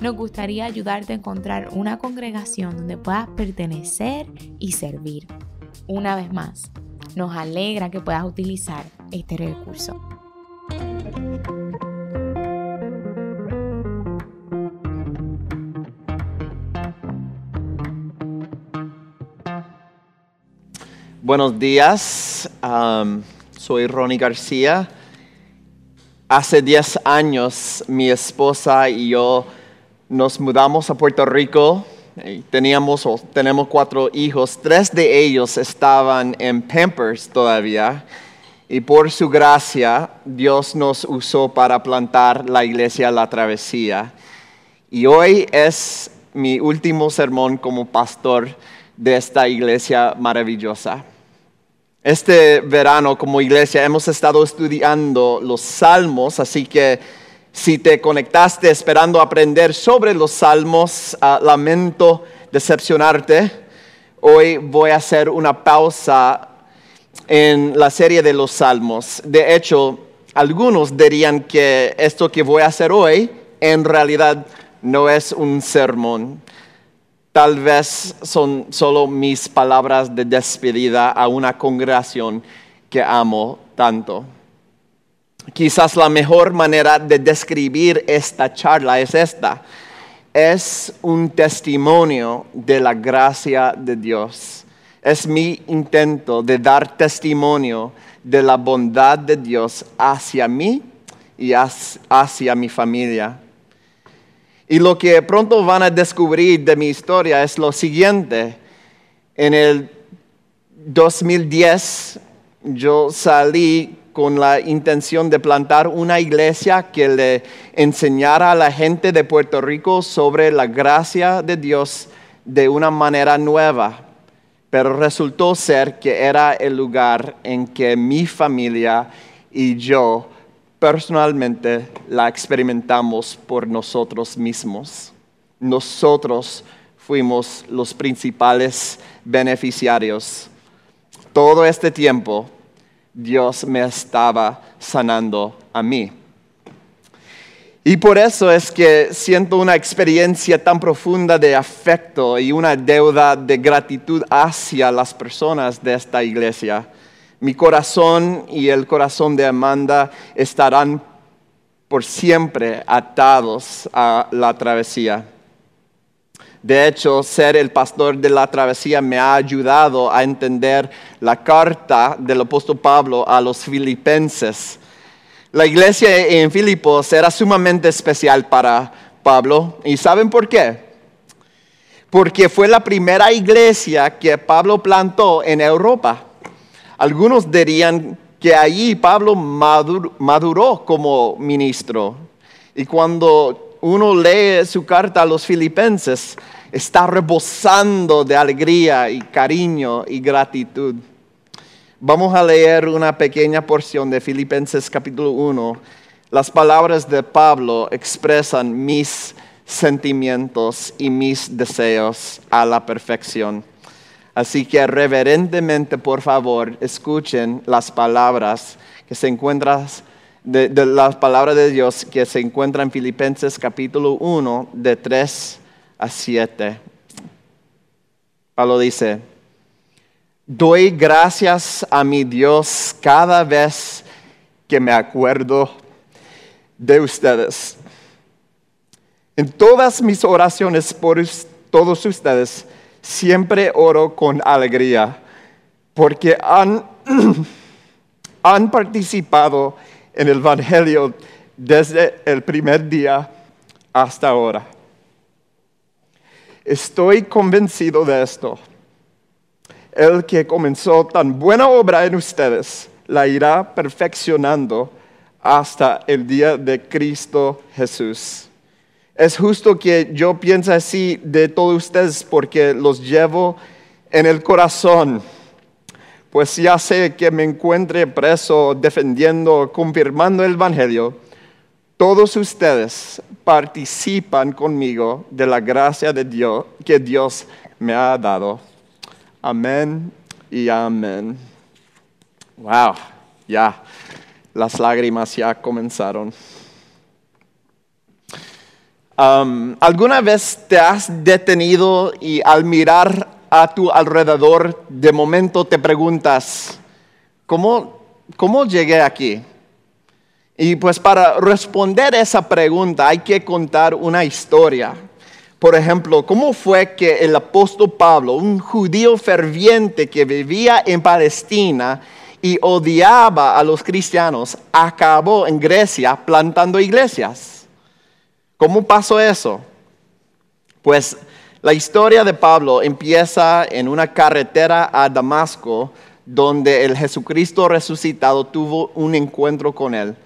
nos gustaría ayudarte a encontrar una congregación donde puedas pertenecer y servir. Una vez más, nos alegra que puedas utilizar este recurso. Buenos días, soy Ronnie García. Hace 10 años mi esposa y yo nos mudamos a Puerto Rico. Teníamos o tenemos cuatro hijos, tres de ellos estaban en Pampers todavía. Y por su gracia, Dios nos usó para plantar la iglesia La Travesía. Y hoy es mi último sermón como pastor de esta iglesia maravillosa. Este verano como iglesia hemos estado estudiando los salmos, así que si te conectaste esperando aprender sobre los salmos, ah, lamento decepcionarte. Hoy voy a hacer una pausa en la serie de los salmos. De hecho, algunos dirían que esto que voy a hacer hoy en realidad no es un sermón Tal vez son solo mis palabras de despedida a una congregación que amo tanto. Quizás la mejor manera de describir esta charla es esta. Es un testimonio de la gracia de Dios. Es mi intento de dar testimonio de la bondad de Dios hacia mí y hacia mi familia. Y lo que pronto van a descubrir de mi historia es lo siguiente. En el 2010 yo salí con la intención de plantar una iglesia que le enseñara a la gente de Puerto Rico sobre la gracia de Dios de una manera nueva. Pero resultó ser que era el lugar en que mi familia y yo personalmente la experimentamos por nosotros mismos. Nosotros fuimos los principales beneficiarios. Todo este tiempo Dios me estaba sanando a mí. Y por eso es que siento una experiencia tan profunda de afecto y una deuda de gratitud hacia las personas de esta iglesia mi corazón y el corazón de Amanda estarán por siempre atados a la travesía. De hecho, ser el pastor de la travesía me ha ayudado a entender la carta del apóstol Pablo a los filipenses. La iglesia en Filipos era sumamente especial para Pablo. ¿Y saben por qué? Porque fue la primera iglesia que Pablo plantó en Europa. Algunos dirían que allí Pablo maduró como ministro. Y cuando uno lee su carta a los filipenses, está rebosando de alegría y cariño y gratitud. Vamos a leer una pequeña porción de Filipenses capítulo 1. Las palabras de Pablo expresan mis sentimientos y mis deseos a la perfección. Así que reverentemente, por favor, escuchen las palabras que se encuentran, de, las palabras de Dios que se encuentran en Filipenses capítulo 1, de 3 a 7. Pablo dice, doy gracias a mi Dios cada vez que me acuerdo de ustedes. En todas mis oraciones por todos ustedes, siempre oro con alegría porque han, han participado en el Evangelio desde el primer día hasta ahora. Estoy convencido de esto. El que comenzó tan buena obra en ustedes la irá perfeccionando hasta el día de Cristo Jesús. Es justo que yo piense así de todos ustedes porque los llevo en el corazón. Pues ya sé que me encuentre preso defendiendo, confirmando el Evangelio. Todos ustedes participan conmigo de la gracia de Dios que Dios me ha dado. Amén y amén. Wow, ya, las lágrimas ya comenzaron. Um, ¿Alguna vez te has detenido y al mirar a tu alrededor de momento te preguntas, ¿cómo, cómo llegué aquí? Y pues para responder esa pregunta hay que contar una historia. Por ejemplo, ¿cómo fue que el apóstol Pablo, un judío ferviente que vivía en Palestina y odiaba a los cristianos, acabó en Grecia plantando iglesias? ¿Cómo pasó eso? Pues la historia de Pablo empieza en una carretera a Damasco donde el Jesucristo resucitado tuvo un encuentro con él.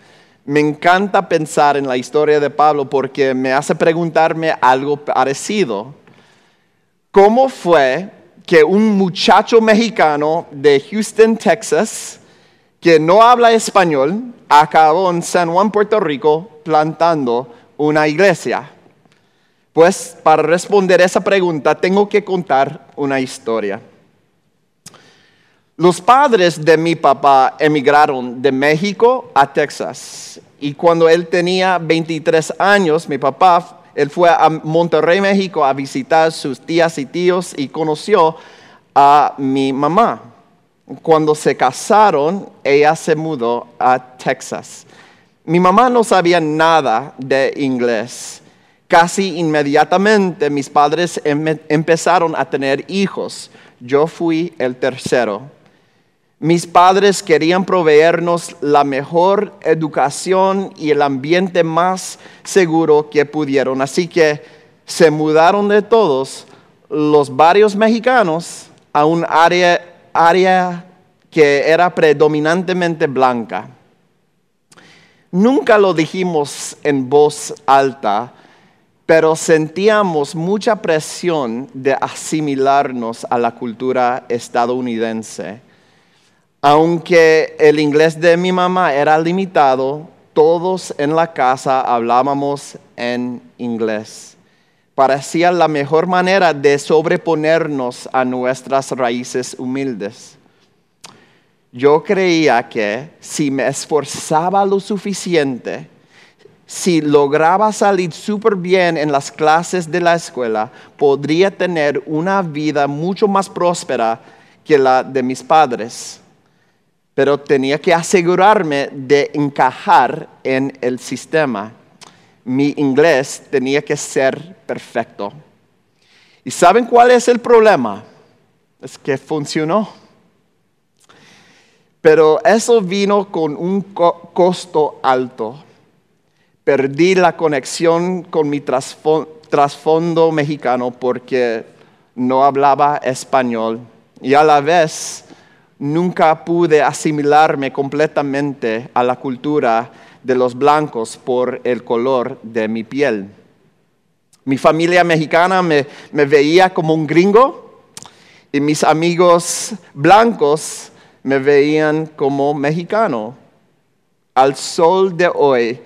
Me encanta pensar en la historia de Pablo porque me hace preguntarme algo parecido. ¿Cómo fue que un muchacho mexicano de Houston, Texas, que no habla español, acabó en San Juan, Puerto Rico, plantando una iglesia? Pues para responder esa pregunta tengo que contar una historia. Los padres de mi papá emigraron de México a Texas y cuando él tenía 23 años, mi papá, él fue a Monterrey, México a visitar sus tías y tíos y conoció a mi mamá. Cuando se casaron, ella se mudó a Texas. Mi mamá no sabía nada de inglés. Casi inmediatamente mis padres empezaron a tener hijos. Yo fui el tercero. Mis padres querían proveernos la mejor educación y el ambiente más seguro que pudieron. Así que se mudaron de todos los barrios mexicanos a un área, área que era predominantemente blanca. Nunca lo dijimos en voz alta, pero sentíamos mucha presión de asimilarnos a la cultura estadounidense. Aunque el inglés de mi mamá era limitado, todos en la casa hablábamos en inglés. Parecía la mejor manera de sobreponernos a nuestras raíces humildes yo creía que si me esforzaba lo suficiente, si lograba salir súper bien en las clases de la escuela, podría tener una vida mucho más próspera que la de mis padres. Pero tenía que asegurarme de encajar en el sistema. Mi inglés tenía que ser perfecto. ¿Y saben cuál es el problema? Es que funcionó. Pero eso vino con un costo alto. Perdí la conexión con mi trasfondo mexicano porque no hablaba español y a la vez nunca pude asimilarme completamente a la cultura de los blancos por el color de mi piel. Mi familia mexicana me, veía como un gringo y mis amigos blancos me veían como mexicano. Al sol de hoy,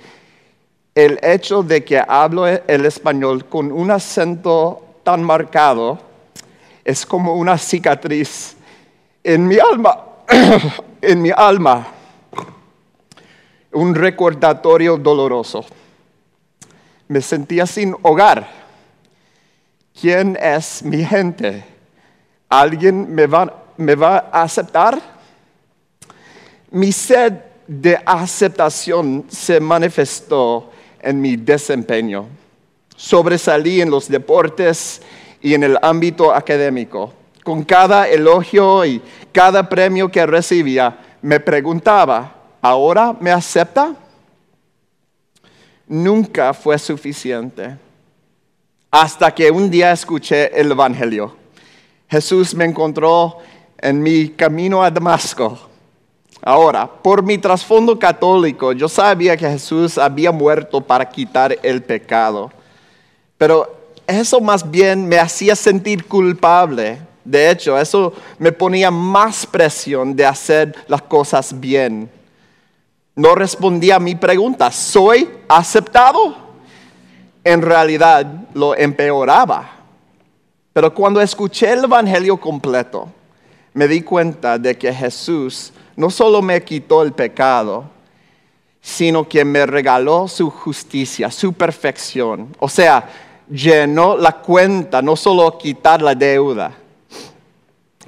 el hecho de que hablo el español con un acento tan marcado es como una cicatriz en mi alma, en mi alma, un recordatorio doloroso. Me sentía sin hogar. ¿Quién es mi gente? ¿Alguien me va, me va a aceptar? Mi sed de aceptación se manifestó en mi desempeño. Sobresalí en los deportes y en el ámbito académico. Con cada elogio y cada premio que recibía, me preguntaba, ¿ahora me acepta? Nunca fue suficiente. Hasta que un día escuché el Evangelio. Jesús me encontró en mi camino a Damasco Ahora, por mi trasfondo católico, yo sabía que Jesús había muerto para quitar el pecado. Pero eso más bien me hacía sentir culpable. De hecho, eso me ponía más presión de hacer las cosas bien. No respondía a mi pregunta, ¿soy aceptado? En realidad lo empeoraba. Pero cuando escuché el Evangelio completo, me di cuenta de que Jesús no solo me quitó el pecado, sino que me regaló su justicia, su perfección. O sea, llenó la cuenta, no solo quitar la deuda.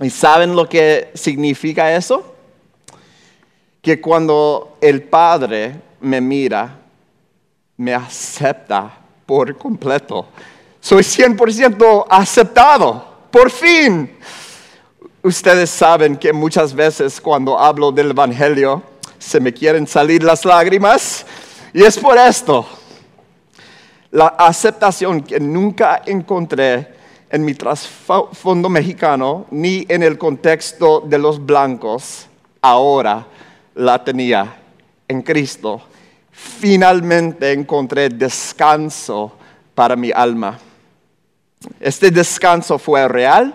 ¿Y saben lo que significa eso? Que cuando el Padre me mira, me acepta por completo. Soy 100% aceptado, por fin. Ustedes saben que muchas veces cuando hablo del Evangelio se me quieren salir las lágrimas y es por esto la aceptación que nunca encontré en mi trasfondo mexicano ni en el contexto de los blancos, ahora la tenía en Cristo. Finalmente encontré descanso para mi alma. Este descanso fue real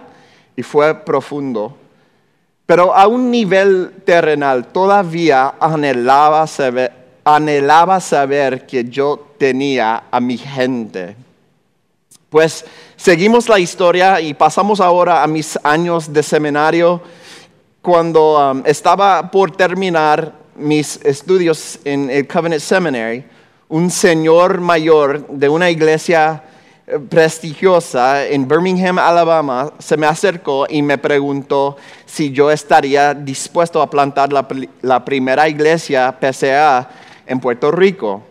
y fue profundo, pero a un nivel terrenal todavía anhelaba saber, que yo tenía a mi gente. Pues seguimos la historia y pasamos ahora a mis años de seminario cuando um, estaba por terminar mis estudios en el Covenant Seminary, un señor mayor de una iglesia eh, prestigiosa en Birmingham, Alabama, se me acercó y me preguntó si yo estaría dispuesto a plantar la, la primera iglesia PCA en Puerto Rico.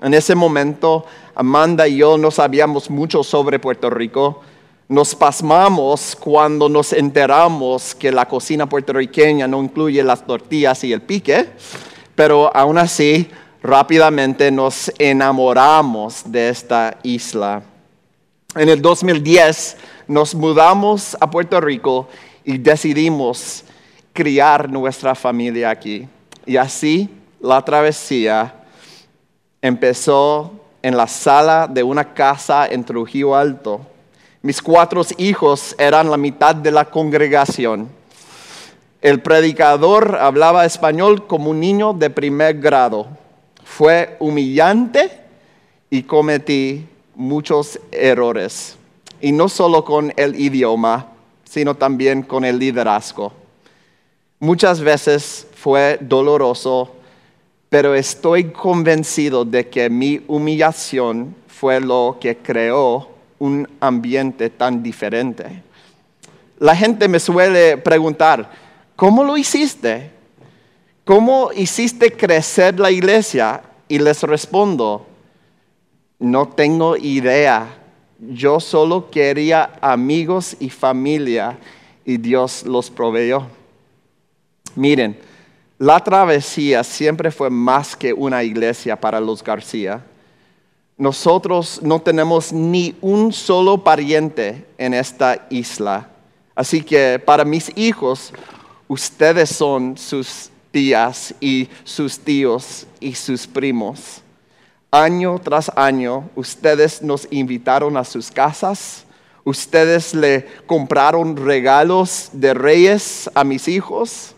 En ese momento, Amanda y yo no sabíamos mucho sobre Puerto Rico. Nos pasmamos cuando nos enteramos que la cocina puertorriqueña no incluye las tortillas y el pique, pero aún así rápidamente nos enamoramos de esta isla. En el 2010 nos mudamos a Puerto Rico y decidimos criar nuestra familia aquí. Y así la travesía empezó en la sala de una casa en Trujillo Alto. Mis cuatro hijos eran la mitad de la congregación. El predicador hablaba español como un niño de primer grado. Fue humillante y cometí muchos errores. Y no solo con el idioma, sino también con el liderazgo. Muchas veces fue doloroso pero estoy convencido de que mi humillación fue lo que creó un ambiente tan diferente. La gente me suele preguntar, ¿cómo lo hiciste? ¿Cómo hiciste crecer la iglesia? Y les respondo, no tengo idea. Yo solo quería amigos y familia y Dios los proveyó. Miren, la travesía siempre fue más que una iglesia para los García. Nosotros no tenemos ni un solo pariente en esta isla. Así que para mis hijos, ustedes son sus tías y sus tíos y sus primos. Año tras año, ustedes nos invitaron a sus casas. Ustedes le compraron regalos de reyes a mis hijos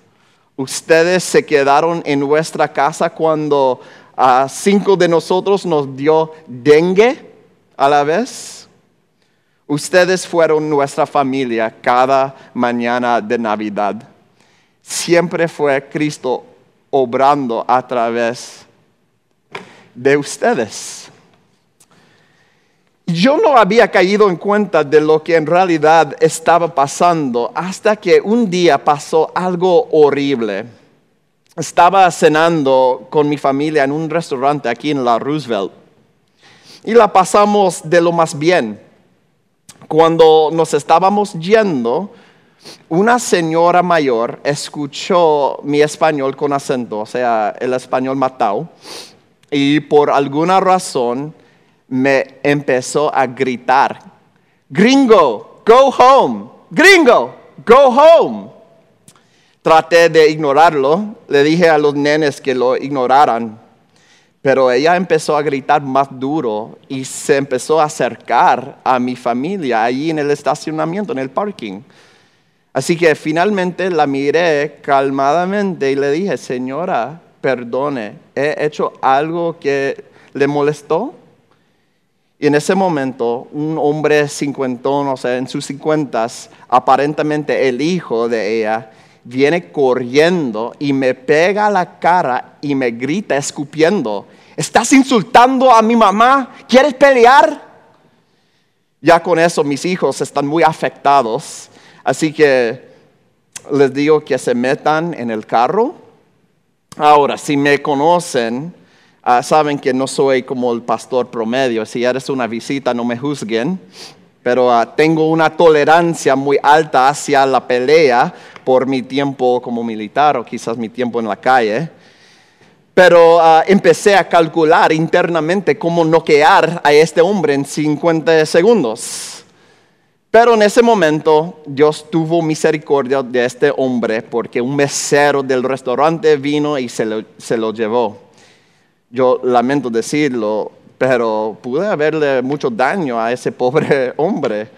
Ustedes se quedaron en nuestra casa cuando a cinco de nosotros nos dio dengue a la vez. Ustedes fueron nuestra familia cada mañana de Navidad. Siempre fue Cristo obrando a través de ustedes yo no había caído en cuenta de lo que en realidad estaba pasando hasta que un día pasó algo horrible. Estaba cenando con mi familia en un restaurante aquí en la Roosevelt y la pasamos de lo más bien. Cuando nos estábamos yendo, una señora mayor escuchó mi español con acento, o sea, el español matado, y por alguna razón me empezó a gritar, gringo, go home, gringo, go home. Traté de ignorarlo, le dije a los nenes que lo ignoraran, Pero ella empezó a gritar más duro y se empezó a acercar a mi familia allí en el estacionamiento, en el parking. Así que finalmente la miré calmadamente y le dije, señora, perdone, ¿he hecho algo que le molestó? Y en ese momento, un hombre cincuentón, o sea, en sus cincuentas, aparentemente el hijo de ella, viene corriendo y me pega la cara y me grita escupiendo, ¿estás insultando a mi mamá? ¿Quieres pelear? Ya con eso mis hijos están muy afectados, así que les digo que se metan en el carro. Ahora, si me conocen, ah, saben que no soy como el pastor promedio. Si eres una visita, no me juzguen pero ah, tengo una tolerancia muy alta hacia la pelea por mi tiempo como militar o quizás mi tiempo en la calle. Pero ah, empecé a calcular internamente cómo noquear a este hombre en 50 segundos. Pero en ese momento Dios tuvo misericordia de este hombre porque un mesero del restaurante vino y se lo, se lo llevó. Yo lamento decirlo, pero pude haberle mucho daño a ese pobre hombre.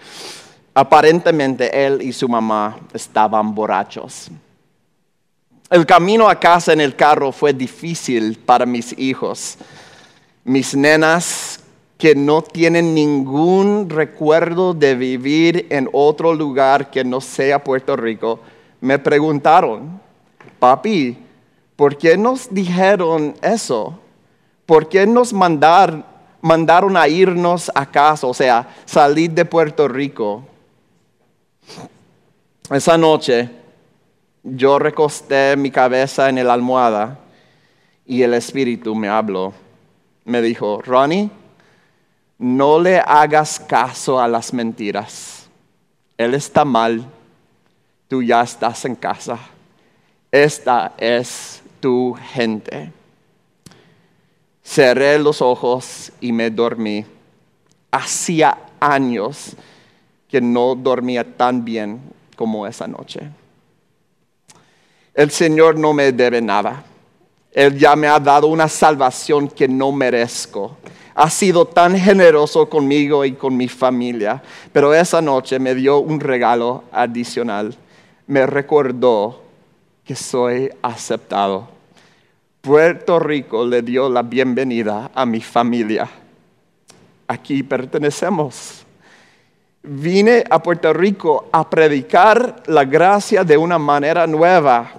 Aparentemente él y su mamá estaban borrachos. El camino a casa en el carro fue difícil para mis hijos. Mis nenas que no tienen ningún recuerdo de vivir en otro lugar que no sea Puerto Rico, me preguntaron, papi, ¿por qué nos dijeron eso? ¿Por qué nos mandaron a irnos a casa, o sea, salir de Puerto Rico. Esa noche yo recosté mi cabeza en la almohada y el Espíritu me habló. Me dijo, Ronnie, no le hagas caso a las mentiras. Él está mal, tú ya estás en casa. Esta es tu gente. Cerré los ojos y me dormí. Hacía años que no dormía tan bien como esa noche. El Señor no me debe nada. Él ya me ha dado una salvación que no merezco. Ha sido tan generoso conmigo y con mi familia, pero esa noche me dio un regalo adicional. Me recordó que soy aceptado Puerto Rico le dio la bienvenida a mi familia. Aquí pertenecemos. Vine a Puerto Rico a predicar la gracia de una manera nueva,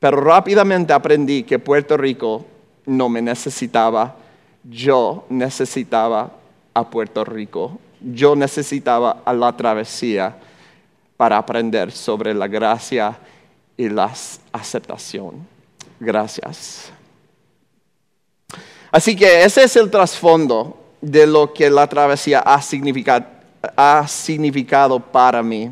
pero rápidamente aprendí que Puerto Rico no me necesitaba. Yo necesitaba a Puerto Rico. Yo necesitaba a la travesía para aprender sobre la gracia y la aceptación. Gracias. Así que ese es el trasfondo de lo que la travesía ha significado, para mí.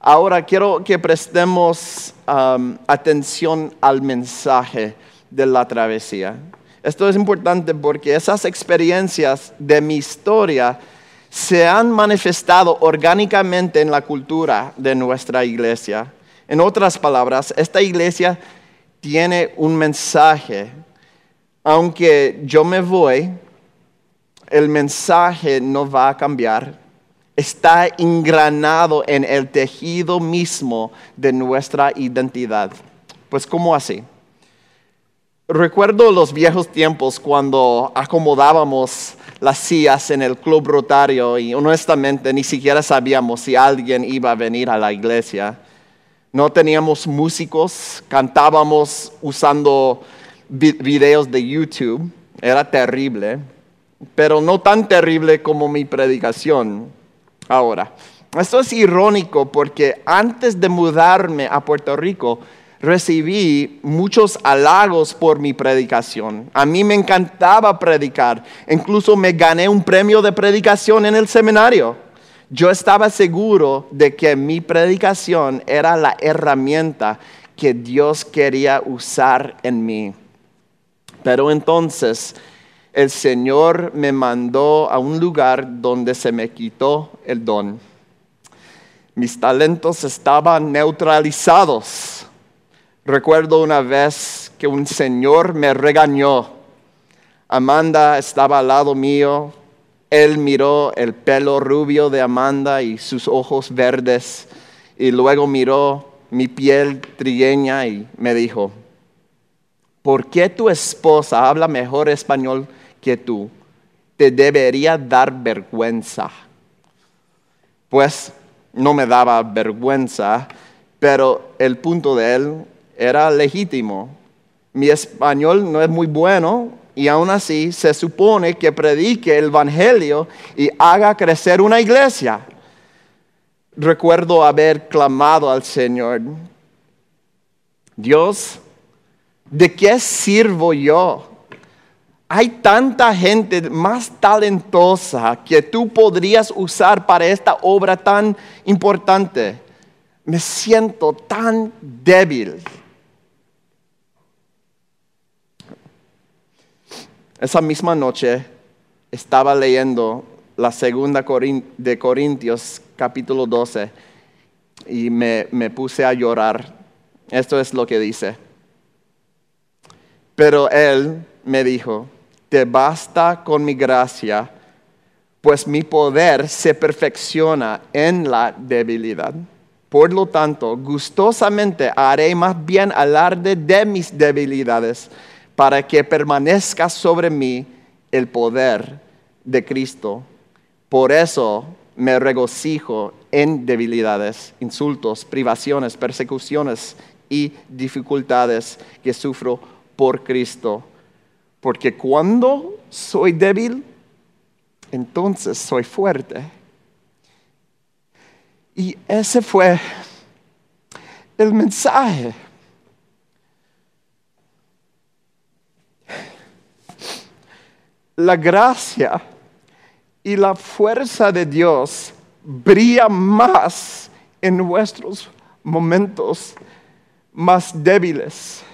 Ahora quiero que prestemos um, atención al mensaje de la travesía. Esto es importante porque esas experiencias de mi historia se han manifestado orgánicamente en la cultura de nuestra iglesia. En otras palabras, esta iglesia tiene un mensaje. Aunque yo me voy, el mensaje no va a cambiar. Está engranado en el tejido mismo de nuestra identidad. Pues ¿cómo así? Recuerdo los viejos tiempos cuando acomodábamos las sillas en el club rotario y honestamente ni siquiera sabíamos si alguien iba a venir a la iglesia. No teníamos músicos, cantábamos usando videos de YouTube, era terrible, pero no tan terrible como mi predicación ahora. Esto es irónico porque antes de mudarme a Puerto Rico, recibí muchos halagos por mi predicación. A mí me encantaba predicar. Incluso me gané un premio de predicación en el seminario yo estaba seguro de que mi predicación era la herramienta que Dios quería usar en mí. Pero entonces el Señor me mandó a un lugar donde se me quitó el don. Mis talentos estaban neutralizados. Recuerdo una vez que un Señor me regañó. Amanda estaba al lado mío. Él miró el pelo rubio de Amanda y sus ojos verdes y luego miró mi piel trigueña y me dijo, ¿por qué tu esposa habla mejor español que tú? Te debería dar vergüenza. Pues no me daba vergüenza, pero el punto de él era legítimo. Mi español no es muy bueno y aún así se supone que predique el Evangelio y haga crecer una iglesia. Recuerdo haber clamado al Señor, Dios, ¿de qué sirvo yo? Hay tanta gente más talentosa que tú podrías usar para esta obra tan importante. Me siento tan débil. Esa misma noche estaba leyendo la segunda de Corintios capítulo 12 y me, me puse a llorar. Esto es lo que dice. Pero él me dijo, te basta con mi gracia, pues mi poder se perfecciona en la debilidad. Por lo tanto, gustosamente haré más bien alarde de mis debilidades, para que permanezca sobre mí el poder de Cristo. Por eso me regocijo en debilidades, insultos, privaciones, persecuciones y dificultades que sufro por Cristo porque cuando soy débil, entonces soy fuerte. Y ese fue el mensaje. La gracia y la fuerza de Dios brilla más en nuestros momentos más débiles.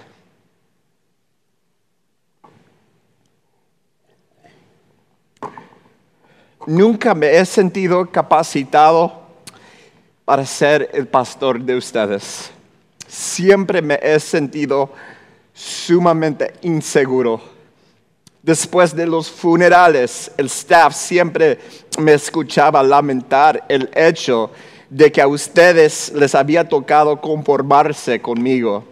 nunca me he sentido capacitado para ser el pastor de ustedes. Siempre me he sentido sumamente inseguro. Después de los funerales, el staff siempre me escuchaba lamentar el hecho de que a ustedes les había tocado conformarse conmigo.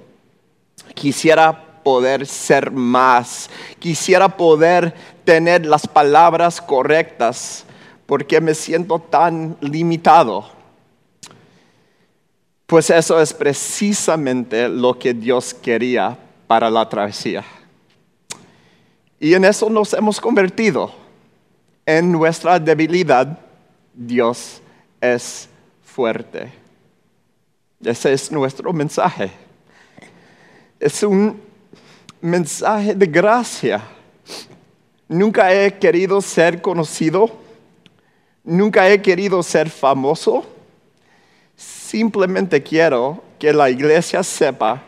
Quisiera poder ser más, quisiera poder tener las palabras correctas porque me siento tan limitado. Pues eso es precisamente lo que Dios quería para la travesía. Y en eso nos hemos convertido. En nuestra debilidad, Dios es fuerte. Ese es nuestro mensaje. Es un mensaje de gracia. Nunca he querido ser conocido Nunca he querido ser famoso. Simplemente quiero que la iglesia sepa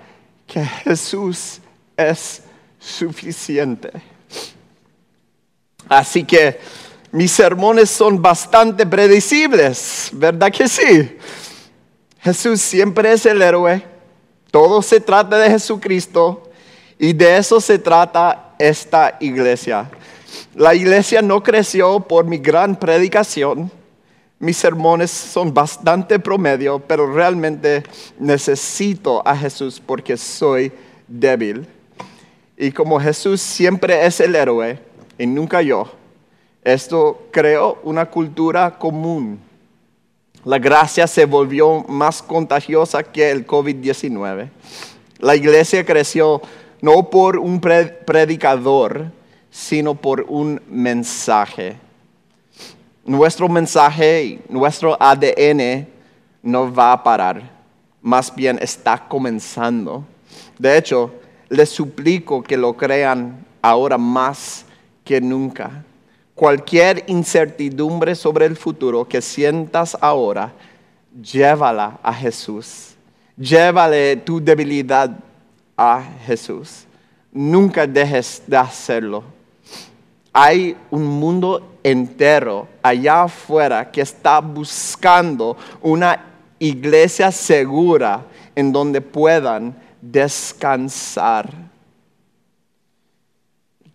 que Jesús es suficiente. Así que mis sermones son bastante predecibles, ¿verdad que sí? Jesús siempre es el héroe, todo se trata de Jesucristo y de eso se trata esta iglesia. La iglesia no creció por mi gran predicación. Mis sermones son bastante promedio, pero realmente necesito a Jesús porque soy débil. Y como Jesús siempre es el héroe y nunca yo, esto creó una cultura común. La gracia se volvió más contagiosa que el COVID-19. La iglesia creció no por un predicador, sino por un mensaje. Nuestro mensaje nuestro ADN no va a parar, más bien está comenzando. De hecho, les suplico que lo crean ahora más que nunca. Cualquier incertidumbre sobre el futuro que sientas ahora, llévala a Jesús. Llévale tu debilidad a Jesús. Nunca dejes de hacerlo hay un mundo entero allá afuera que está buscando una iglesia segura en donde puedan descansar.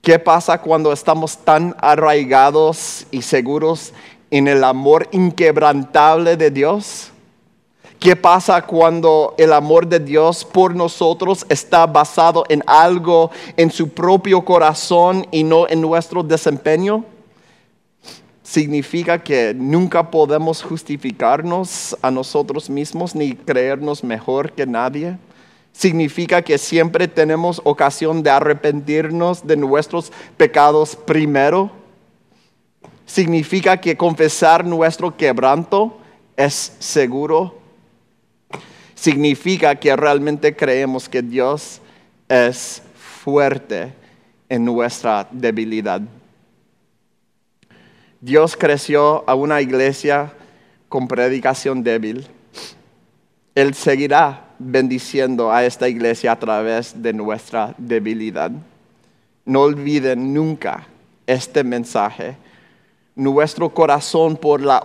¿Qué pasa cuando estamos tan arraigados y seguros en el amor inquebrantable de Dios? ¿Qué pasa cuando el amor de Dios por nosotros está basado en algo en su propio corazón y no en nuestro desempeño? Significa que nunca podemos justificarnos a nosotros mismos ni creernos mejor que nadie. Significa que siempre tenemos ocasión de arrepentirnos de nuestros pecados primero. Significa que confesar nuestro quebranto es seguro significa que realmente creemos que Dios es fuerte en nuestra debilidad. Dios creció a una iglesia con predicación débil. Él seguirá bendiciendo a esta iglesia a través de nuestra debilidad. No olviden nunca este mensaje nuestro corazón por la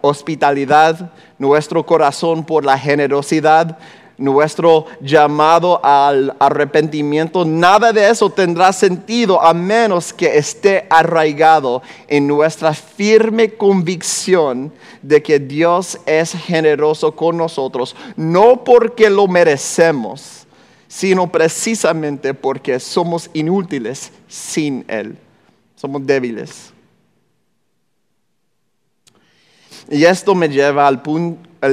hospitalidad, nuestro corazón por la generosidad, nuestro llamado al arrepentimiento, nada de eso tendrá sentido a menos que esté arraigado en nuestra firme convicción de que Dios es generoso con nosotros, no porque lo merecemos, sino precisamente porque somos inútiles sin Él, somos débiles. Y esto me lleva al,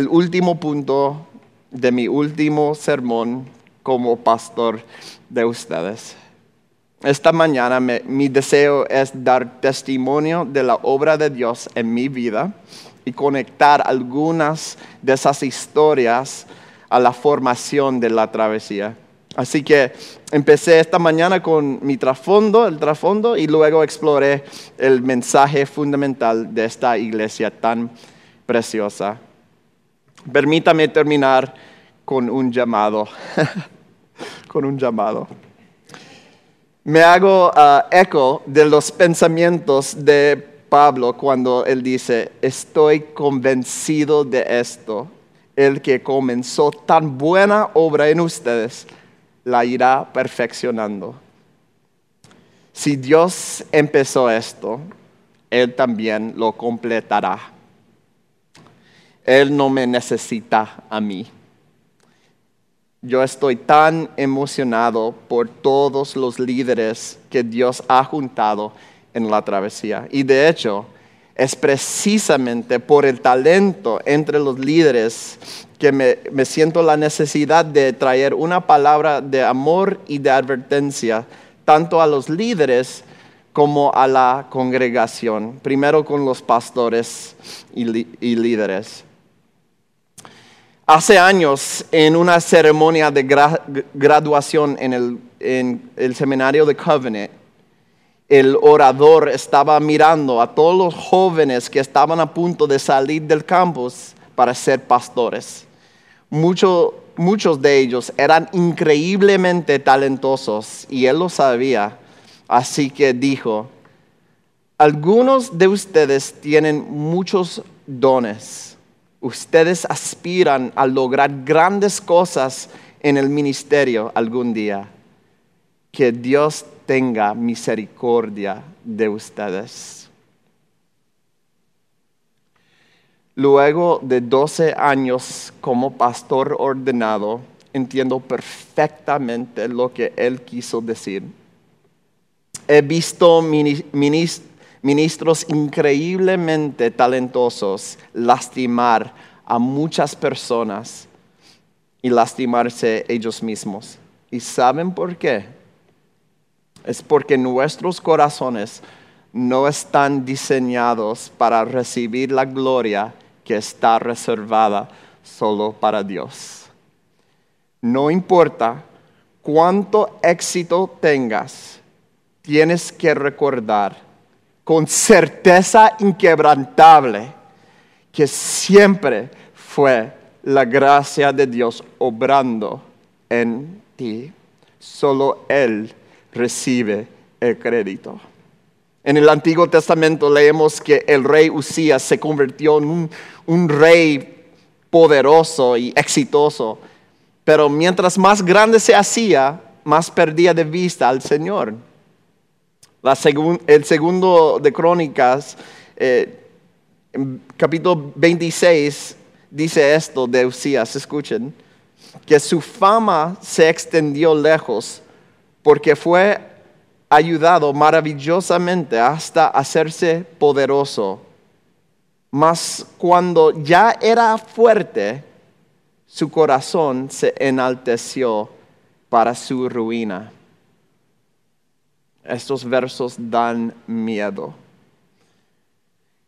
último punto de mi último sermón como pastor de ustedes. Esta mañana mi deseo es dar testimonio de la obra de Dios en mi vida y conectar algunas de esas historias a la formación de la travesía. Así que empecé esta mañana con mi trasfondo, el trasfondo, y luego exploré el mensaje fundamental de esta iglesia tan preciosa. Permítame terminar con un llamado, con un llamado. Me hago ah, eco de los pensamientos de Pablo cuando él dice, estoy convencido de esto, el que comenzó tan buena obra en ustedes, la irá perfeccionando. Si Dios empezó esto, Él también lo completará. Él no me necesita a mí. Yo estoy tan emocionado por todos los líderes que Dios ha juntado en la travesía. Y de hecho, es precisamente por el talento entre los líderes que me, siento la necesidad de traer una palabra de amor y de advertencia, tanto a los líderes como a la congregación, primero con los pastores y, líderes. Hace años, en una ceremonia de graduación en el, seminario de Covenant, el orador estaba mirando a todos los jóvenes que estaban a punto de salir del campus para ser pastores muchos de ellos eran increíblemente talentosos y él lo sabía. Así que dijo, algunos de ustedes tienen muchos dones. Ustedes aspiran a lograr grandes cosas en el ministerio algún día. Que Dios tenga misericordia de ustedes. Luego de 12 años como pastor ordenado, entiendo perfectamente lo que él quiso decir. He visto ministros increíblemente talentosos lastimar a muchas personas y lastimarse ellos mismos. ¿Y saben por qué? Es porque nuestros corazones no están diseñados para recibir la gloria que está reservada solo para Dios. No importa cuánto éxito tengas, tienes que recordar con certeza inquebrantable que siempre fue la gracia de Dios obrando en ti. Solo Él recibe el crédito. En el Antiguo Testamento leemos que el rey Usías se convirtió en un, rey poderoso y exitoso, pero mientras más grande se hacía, más perdía de vista al Señor. El segundo de Crónicas, eh, capítulo 26, dice esto de Usías, escuchen, que su fama se extendió lejos porque fue ayudado maravillosamente hasta hacerse poderoso. Mas cuando ya era fuerte, su corazón se enalteció para su ruina. Estos versos dan miedo.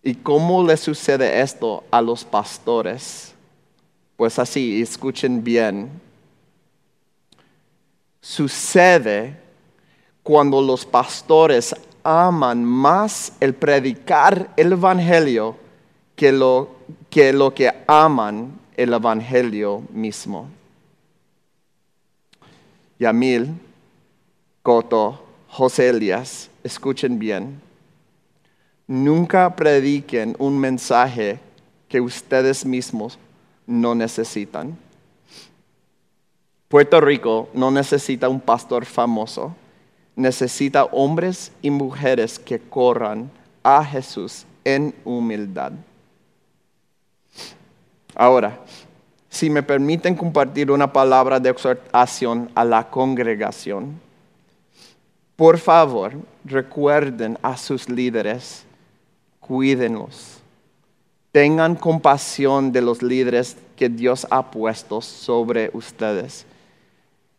¿Y cómo le sucede esto a los pastores? Pues así, escuchen bien. Sucede cuando los pastores aman más el predicar el Evangelio que lo que, lo que aman el Evangelio mismo. Yamil, Coto, José Elias, escuchen bien. Nunca prediquen un mensaje que ustedes mismos no necesitan. Puerto Rico no necesita un pastor famoso, necesita hombres y mujeres que corran a Jesús en humildad. Ahora, si me permiten compartir una palabra de exhortación a la congregación, por favor recuerden a sus líderes, cuídenlos, tengan compasión de los líderes que Dios ha puesto sobre ustedes.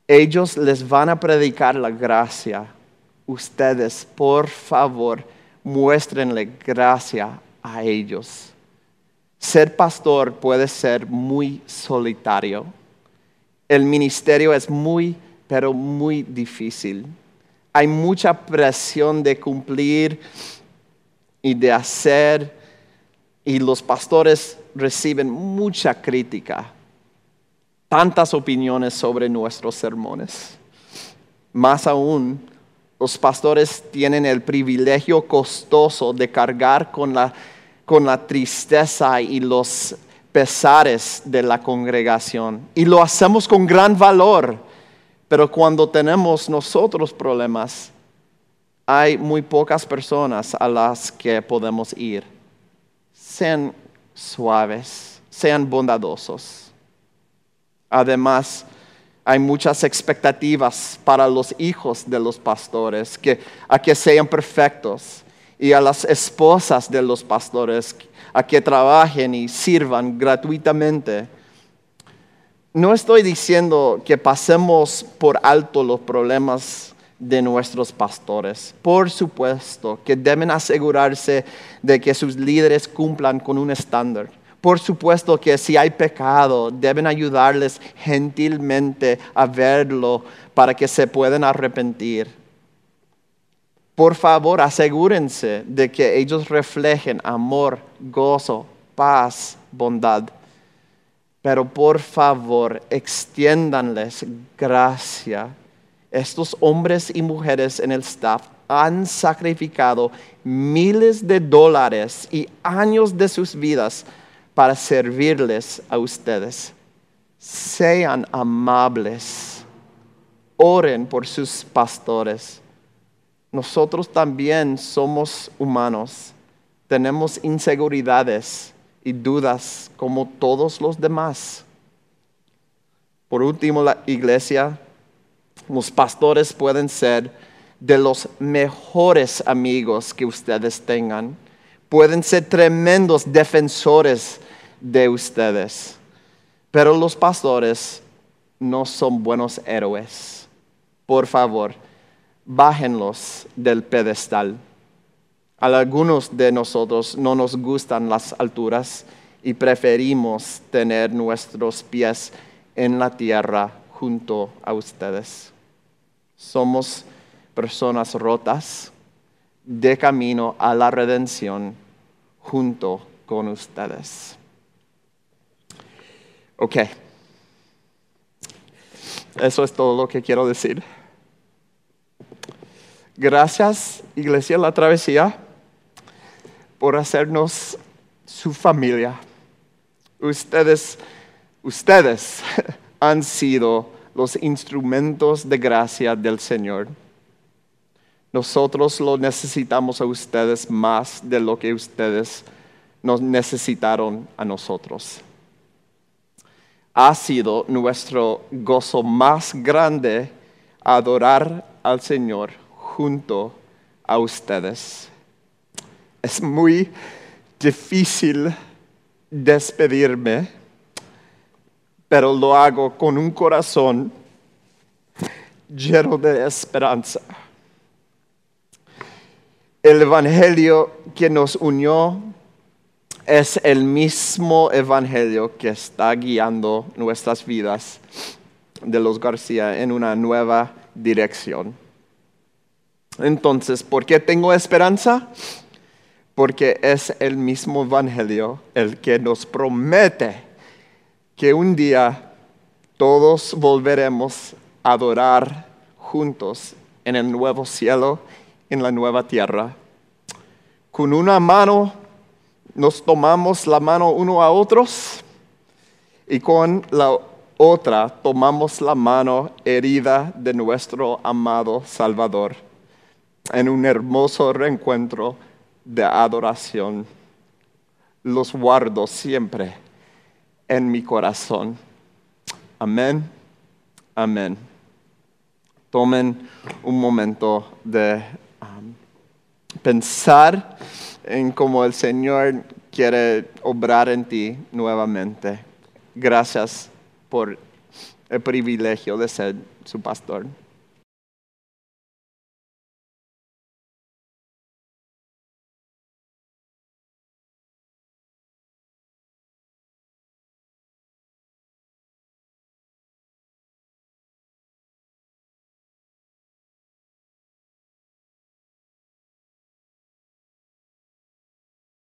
Ellos les van a predicar la gracia. Ustedes, por favor, muéstrenle gracia a ellos. Ser pastor puede ser muy solitario. El ministerio es muy, pero muy difícil. Hay mucha presión de cumplir y de hacer y los pastores reciben mucha crítica, tantas opiniones sobre nuestros sermones. Más aún, los pastores tienen el privilegio costoso de cargar con la con la tristeza y los pesares de la congregación. Y lo hacemos con gran valor. Pero cuando tenemos nosotros problemas, hay muy pocas personas a las que podemos ir. Sean suaves, sean bondadosos. Además, hay muchas expectativas para los hijos de los pastores, que, a que sean perfectos y a las esposas de los pastores a que trabajen y sirvan gratuitamente. No estoy diciendo que pasemos por alto los problemas de nuestros pastores. Por supuesto que deben asegurarse de que sus líderes cumplan con un estándar. Por supuesto que si hay pecado, deben ayudarles gentilmente a verlo para que se puedan arrepentir por favor, asegúrense de que ellos reflejen amor, gozo, paz, bondad. Pero por favor, extiéndanles gracia. Estos hombres y mujeres en el staff han sacrificado miles de dólares y años de sus vidas para servirles a ustedes. Sean amables. Oren por sus pastores nosotros también somos humanos, tenemos inseguridades y dudas como todos los demás. Por último, la iglesia, los pastores pueden ser de los mejores amigos que ustedes tengan. Pueden ser tremendos defensores de ustedes. Pero los pastores no son buenos héroes. Por favor, bájenlos del pedestal. A algunos de nosotros no nos gustan las alturas y preferimos tener nuestros pies en la tierra junto a ustedes. Somos personas rotas de camino a la redención junto con ustedes. Ok. Eso es todo lo que quiero decir. Gracias, Iglesia La Travesía, por hacernos su familia. Ustedes, ustedes han sido los instrumentos de gracia del Señor. Nosotros lo necesitamos a ustedes más de lo que ustedes nos necesitaron a nosotros. Ha sido nuestro gozo más grande adorar al Señor junto a ustedes. Es muy difícil despedirme, pero lo hago con un corazón lleno de esperanza. El Evangelio que nos unió es el mismo Evangelio que está guiando nuestras vidas de los García en una nueva dirección. Entonces, ¿por qué tengo esperanza? Porque es el mismo Evangelio el que nos promete que un día todos volveremos a adorar juntos en el nuevo cielo, en la nueva tierra. Con una mano nos tomamos la mano uno a otros y con la otra tomamos la mano herida de nuestro amado Salvador en un hermoso reencuentro de adoración. Los guardo siempre en mi corazón. Amén. Amén. Tomen un momento de um, pensar en cómo el Señor quiere obrar en ti nuevamente. Gracias por el privilegio de ser su pastor.